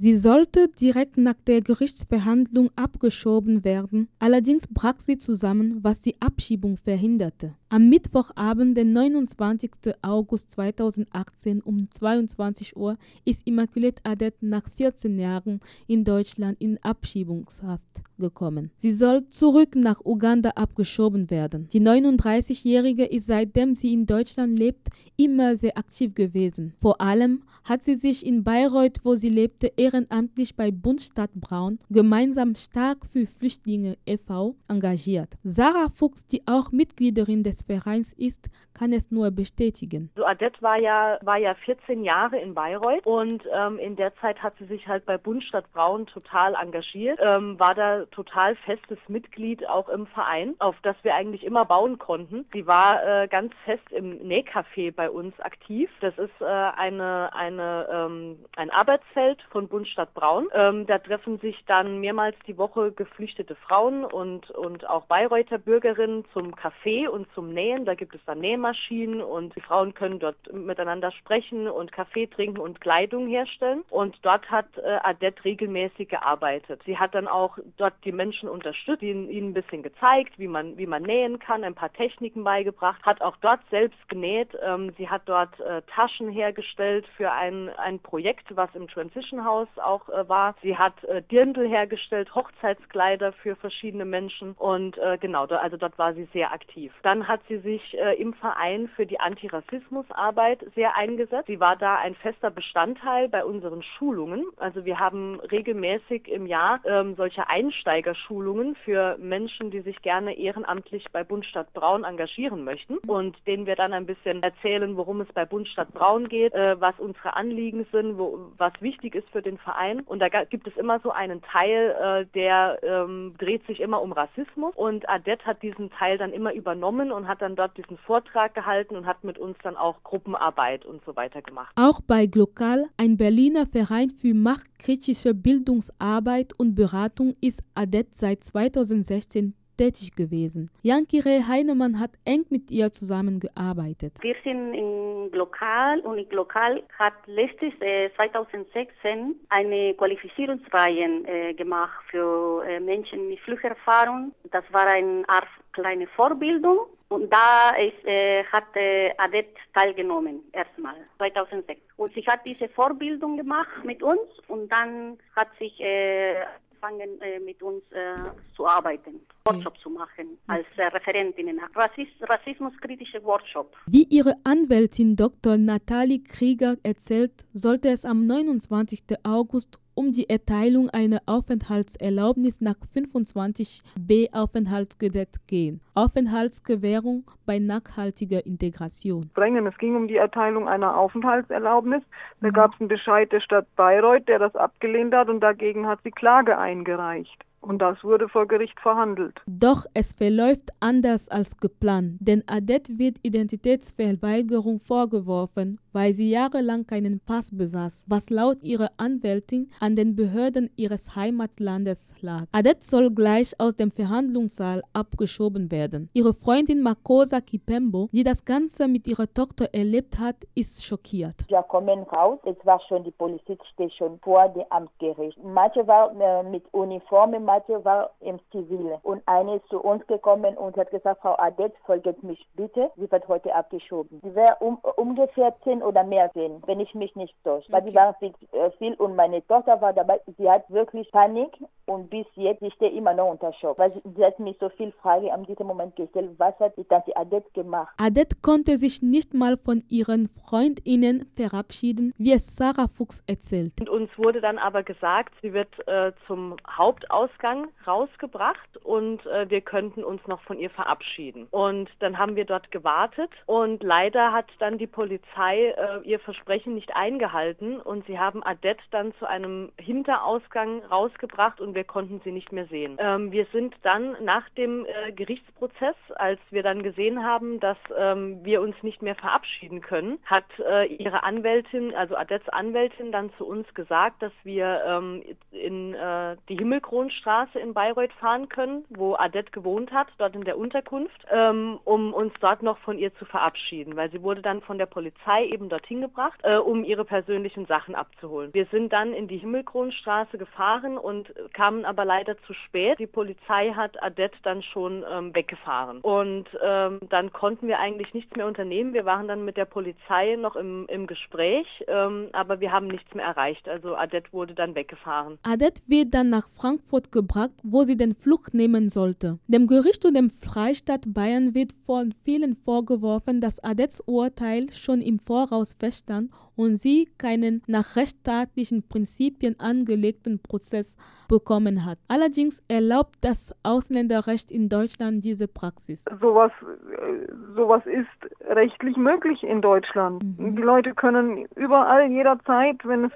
Sie sollte direkt nach der Gerichtsverhandlung abgeschoben werden, allerdings brach sie zusammen, was die Abschiebung verhinderte. Am Mittwochabend, den 29. August 2018 um 22 Uhr ist Immaculate Adet nach 14 Jahren in Deutschland in Abschiebungshaft gekommen. Sie soll zurück nach Uganda abgeschoben werden. Die 39-Jährige ist seitdem sie in Deutschland lebt immer sehr aktiv gewesen. Vor allem hat sie sich in Bayreuth, wo sie lebte, ehrenamtlich bei Bundstadt Braun gemeinsam stark für Flüchtlinge e.V. engagiert. Sarah Fuchs, die auch Mitgliederin des Vereins ist, kann es nur bestätigen. So Adet war ja, war ja 14 Jahre in Bayreuth und ähm, in der Zeit hat sie sich halt bei Bundstadt Braun total engagiert, ähm, war da total festes Mitglied auch im Verein, auf das wir eigentlich immer bauen konnten. Sie war äh, ganz fest im Nähcafé bei uns aktiv. Das ist äh, eine, eine, ähm, ein Arbeitsfeld von Bundstadt Braun. Ähm, da treffen sich dann mehrmals die Woche geflüchtete Frauen und, und auch Bayreuther Bürgerinnen zum Kaffee und zum Nähen. Da gibt es dann Nähmaschinen und die Frauen können dort miteinander sprechen und Kaffee trinken und Kleidung herstellen. Und dort hat äh, Adet regelmäßig gearbeitet. Sie hat dann auch dort die Menschen unterstützt, ihnen, ihnen ein bisschen gezeigt, wie man, wie man nähen kann, ein paar Techniken beigebracht, hat auch dort selbst genäht. Ähm, sie hat dort äh, Taschen hergestellt für ein, ein Projekt, was im Transition House auch äh, war. Sie hat äh, Dirndl hergestellt, Hochzeitskleider für verschiedene Menschen und äh, genau, also dort war sie sehr aktiv. Dann hat sie sich äh, im Verein für die Antirassismusarbeit sehr eingesetzt. Sie war da ein fester Bestandteil bei unseren Schulungen. Also wir haben regelmäßig im Jahr ähm, solche Einsteigerschulungen für Menschen, die sich gerne ehrenamtlich bei Bundstadt Braun engagieren möchten und denen wir dann ein bisschen erzählen, worum es bei Bundstadt Braun geht, äh, was unsere Anliegen sind, wo, was wichtig ist für den Verein. Und da gibt es immer so einen Teil, äh, der ähm, dreht sich immer um Rassismus und Adet hat diesen Teil dann immer übernommen und hat dann dort diesen Vortrag gehalten und hat mit uns dann auch Gruppenarbeit und so weiter gemacht. Auch bei Glokal, ein Berliner Verein für machtkritische Bildungsarbeit und Beratung, ist Adet seit 2016 tätig gewesen. Jankire Heinemann hat eng mit ihr zusammengearbeitet. Wir sind in Lokal und in Lokal hat letztes äh, 2016 eine Qualifizierungsreihe äh, gemacht für äh, Menschen mit Fluchterfahrung. Das war eine Art kleine Vorbildung und da ist, äh, hat äh, Adet teilgenommen, erstmal, 2006. Und sie hat diese Vorbildung gemacht mit uns und dann hat sich äh, angefangen, äh, mit uns äh, zu arbeiten, Workshop zu machen als äh, Referentinnen, Rassist, rassismuskritische Workshop. Wie ihre Anwältin Dr. Nathalie Krieger erzählt, sollte es am 29. August um die Erteilung einer Aufenthaltserlaubnis nach 25b Aufenthaltsgesetz gehen. Aufenthaltsgewährung bei nachhaltiger Integration. Es ging um die Erteilung einer Aufenthaltserlaubnis. Da gab es einen Bescheid der Stadt Bayreuth, der das abgelehnt hat und dagegen hat sie Klage eingereicht. Und das wurde vor Gericht verhandelt. Doch es verläuft anders als geplant, denn Adet wird Identitätsverweigerung vorgeworfen, weil sie jahrelang keinen Pass besaß, was laut ihrer Anwältin an den Behörden ihres Heimatlandes lag. Adet soll gleich aus dem Verhandlungssaal abgeschoben werden. Ihre Freundin Makosa Kipembo, die das Ganze mit ihrer Tochter erlebt hat, ist schockiert. Wir kommen raus, es war schon die Polizei steht schon vor dem Amtsgericht. Manche waren äh, mit Uniformen, Mathe war im Zivil. Und eine ist zu uns gekommen und hat gesagt, Frau Adet, folgt mich bitte. Sie wird heute abgeschoben. Sie wäre um, ungefähr zehn oder mehr sehen, wenn ich mich nicht täusche. Okay. Weil die waren äh, viel und meine Tochter war dabei. Sie hat wirklich Panik und bis jetzt, ich stehe immer noch unter Schock. Weil sie, hat mich so viel Fragen am diesem Moment gestellt. Was hat die Tante Adet gemacht? Adet konnte sich nicht mal von ihren FreundInnen verabschieden, wie es Sarah Fuchs erzählt. Und uns wurde dann aber gesagt, sie wird äh, zum Hauptausgang Ausgang rausgebracht und äh, wir könnten uns noch von ihr verabschieden. Und dann haben wir dort gewartet und leider hat dann die Polizei äh, ihr Versprechen nicht eingehalten und sie haben Adet dann zu einem Hinterausgang rausgebracht und wir konnten sie nicht mehr sehen. Ähm, wir sind dann nach dem äh, Gerichtsprozess, als wir dann gesehen haben, dass ähm, wir uns nicht mehr verabschieden können, hat äh, ihre Anwältin, also Adets Anwältin, dann zu uns gesagt, dass wir ähm, in äh, die Himmelkronstraße in Bayreuth fahren können, wo Adet gewohnt hat, dort in der Unterkunft, ähm, um uns dort noch von ihr zu verabschieden, weil sie wurde dann von der Polizei eben dorthin gebracht, äh, um ihre persönlichen Sachen abzuholen. Wir sind dann in die Himmelkronstraße gefahren und kamen aber leider zu spät. Die Polizei hat Adet dann schon ähm, weggefahren. Und ähm, dann konnten wir eigentlich nichts mehr unternehmen. Wir waren dann mit der Polizei noch im, im Gespräch, ähm, aber wir haben nichts mehr erreicht. Also Adet wurde dann weggefahren. Adet wird dann nach Frankfurt gebracht, wo sie den Flucht nehmen sollte. Dem Gericht und dem Freistaat Bayern wird von vielen vorgeworfen, dass Adets Urteil schon im Voraus feststand und sie keinen nach rechtsstaatlichen Prinzipien angelegten Prozess bekommen hat. Allerdings erlaubt das Ausländerrecht in Deutschland diese Praxis. Sowas, äh, sowas ist rechtlich möglich in Deutschland. Mhm. Die Leute können überall, jederzeit, wenn es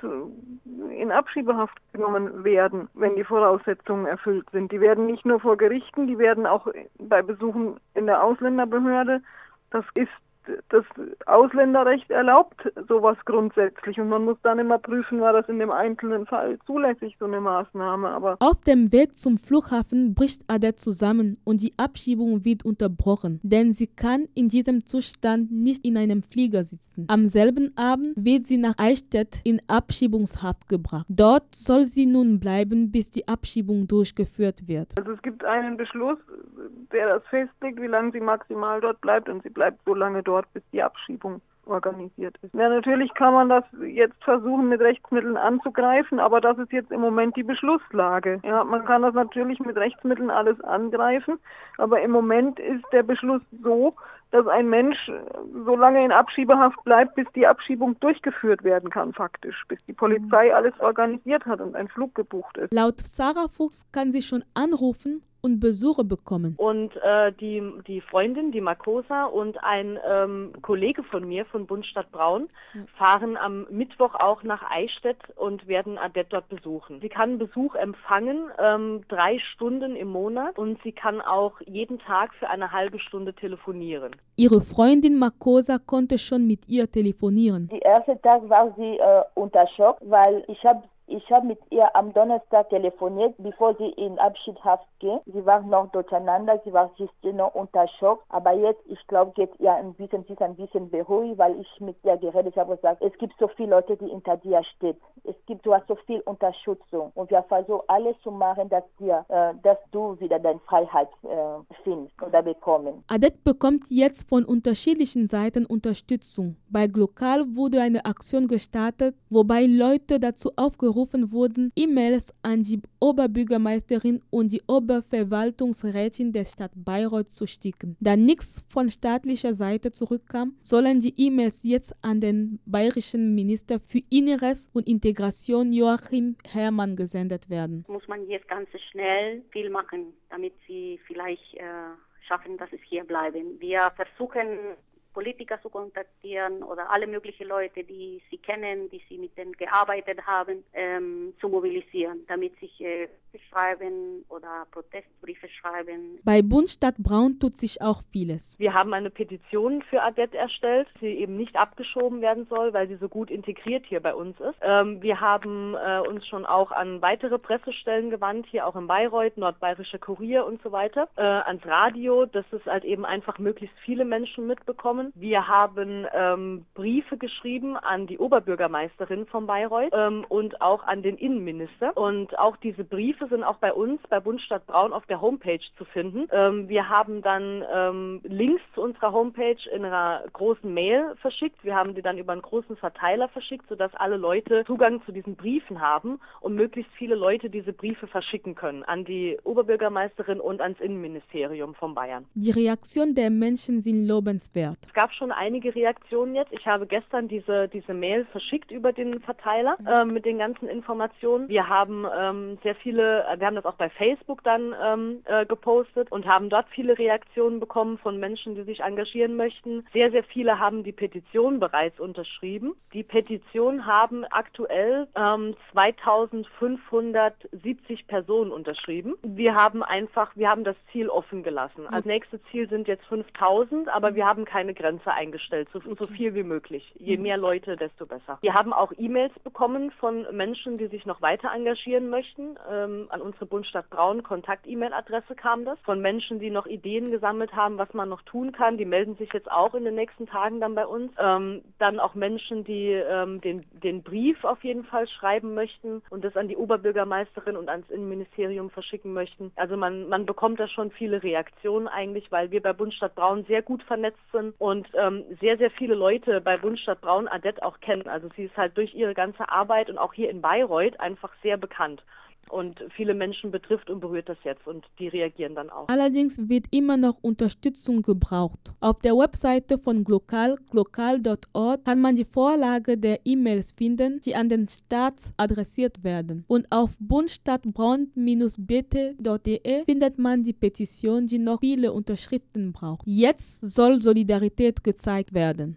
in Abschiebehaft genommen werden, wenn die Voraussetzungen erfüllt sind. Die werden nicht nur vor Gerichten, die werden auch bei Besuchen in der Ausländerbehörde. Das ist das Ausländerrecht erlaubt sowas grundsätzlich und man muss dann immer prüfen, war das in dem einzelnen Fall zulässig, so eine Maßnahme. Aber Auf dem Weg zum Flughafen bricht Adet zusammen und die Abschiebung wird unterbrochen, denn sie kann in diesem Zustand nicht in einem Flieger sitzen. Am selben Abend wird sie nach Eichstätt in Abschiebungshaft gebracht. Dort soll sie nun bleiben, bis die Abschiebung durchgeführt wird. Also es gibt einen Beschluss, der das festlegt, wie lange sie maximal dort bleibt und sie bleibt so lange dort bis die Abschiebung organisiert ist. Ja, natürlich kann man das jetzt versuchen, mit Rechtsmitteln anzugreifen, aber das ist jetzt im Moment die Beschlusslage. Ja, man kann das natürlich mit Rechtsmitteln alles angreifen, aber im Moment ist der Beschluss so, dass ein Mensch so lange in Abschiebehaft bleibt, bis die Abschiebung durchgeführt werden kann, faktisch, bis die Polizei alles organisiert hat und ein Flug gebucht ist. Laut Sarah Fuchs kann sie schon anrufen und Besuche bekommen. Und äh, die, die Freundin, die Makosa und ein ähm, Kollege von mir von Bundstadt Braun ja. fahren am Mittwoch auch nach Eichstätt und werden Adet dort besuchen. Sie kann Besuch empfangen, ähm, drei Stunden im Monat und sie kann auch jeden Tag für eine halbe Stunde telefonieren. Ihre Freundin Makosa konnte schon mit ihr telefonieren. Die erste Tag war sie äh, unter Schock, weil ich habe ich habe mit ihr am Donnerstag telefoniert, bevor sie in Abschiedshaft ging. Sie war noch durcheinander, sie war noch unter Schock. Aber jetzt, ich glaube, geht ihr ein bisschen, sie ist ein bisschen beruhigt, weil ich mit ihr geredet habe und gesagt, es gibt so viele Leute, die hinter dir stehen. Es gibt, so viel Unterstützung. Und wir versuchen alles zu machen, dass wir, äh, dass du wieder deine Freiheit äh, findest oder bekommen. Adet bekommt jetzt von unterschiedlichen Seiten Unterstützung. Bei Glokal wurde eine Aktion gestartet, wobei Leute dazu aufgerufen wurden, E-Mails an die Oberbürgermeisterin und die Oberverwaltungsrätin der Stadt Bayreuth zu schicken. Da nichts von staatlicher Seite zurückkam, sollen die E-Mails jetzt an den bayerischen Minister für Inneres und Integration Joachim Herrmann gesendet werden. Muss man jetzt ganz schnell viel machen, damit sie vielleicht äh, schaffen, dass es hier bleiben. Wir versuchen Politiker zu kontaktieren oder alle möglichen Leute, die sie kennen, die sie mit denen gearbeitet haben, ähm, zu mobilisieren, damit sich äh, schreiben oder Protestbriefe schreiben. Bei Bund Stadt Braun tut sich auch vieles. Wir haben eine Petition für Adet erstellt, die eben nicht abgeschoben werden soll, weil sie so gut integriert hier bei uns ist. Ähm, wir haben äh, uns schon auch an weitere Pressestellen gewandt, hier auch in Bayreuth, Nordbayerische Kurier und so weiter, äh, ans Radio, dass es halt eben einfach möglichst viele Menschen mitbekommen. Wir haben ähm, Briefe geschrieben an die Oberbürgermeisterin von Bayreuth ähm, und auch an den Innenminister. Und auch diese Briefe sind auch bei uns, bei Bundstadt Braun, auf der Homepage zu finden. Ähm, wir haben dann ähm, Links zu unserer Homepage in einer großen Mail verschickt. Wir haben die dann über einen großen Verteiler verschickt, sodass alle Leute Zugang zu diesen Briefen haben und möglichst viele Leute diese Briefe verschicken können an die Oberbürgermeisterin und ans Innenministerium von Bayern. Die Reaktion der Menschen sind lobenswert. Es gab schon einige Reaktionen jetzt. Ich habe gestern diese, diese Mail verschickt über den Verteiler mhm. äh, mit den ganzen Informationen. Wir haben ähm, sehr viele, wir haben das auch bei Facebook dann ähm, äh, gepostet und haben dort viele Reaktionen bekommen von Menschen, die sich engagieren möchten. Sehr, sehr viele haben die Petition bereits unterschrieben. Die Petition haben aktuell ähm, 2570 Personen unterschrieben. Wir haben einfach, wir haben das Ziel offen gelassen. Als nächstes Ziel sind jetzt 5000, aber wir haben keine Grenze eingestellt, so, so viel wie möglich. Je mhm. mehr Leute, desto besser. Wir haben auch E-Mails bekommen von Menschen, die sich noch weiter engagieren möchten. Ähm, an unsere Bundstadt Braun Kontakt-E-Mail-Adresse kam das. Von Menschen, die noch Ideen gesammelt haben, was man noch tun kann. Die melden sich jetzt auch in den nächsten Tagen dann bei uns. Ähm, dann auch Menschen, die ähm, den, den Brief auf jeden Fall schreiben möchten und das an die Oberbürgermeisterin und ans Innenministerium verschicken möchten. Also man, man bekommt da schon viele Reaktionen eigentlich, weil wir bei Bundstadt Braun sehr gut vernetzt sind und ähm, sehr, sehr viele Leute bei Bundstadt Braun Adet auch kennen. Also sie ist halt durch ihre ganze Arbeit und auch hier in Bayreuth einfach sehr bekannt. Und viele Menschen betrifft und berührt das jetzt und die reagieren dann auch. Allerdings wird immer noch Unterstützung gebraucht. Auf der Webseite von Glokal, glokal.org, kann man die Vorlage der E-Mails finden, die an den Staat adressiert werden. Und auf bundstadtbraun-bt.de findet man die Petition, die noch viele Unterschriften braucht. Jetzt soll Solidarität gezeigt werden.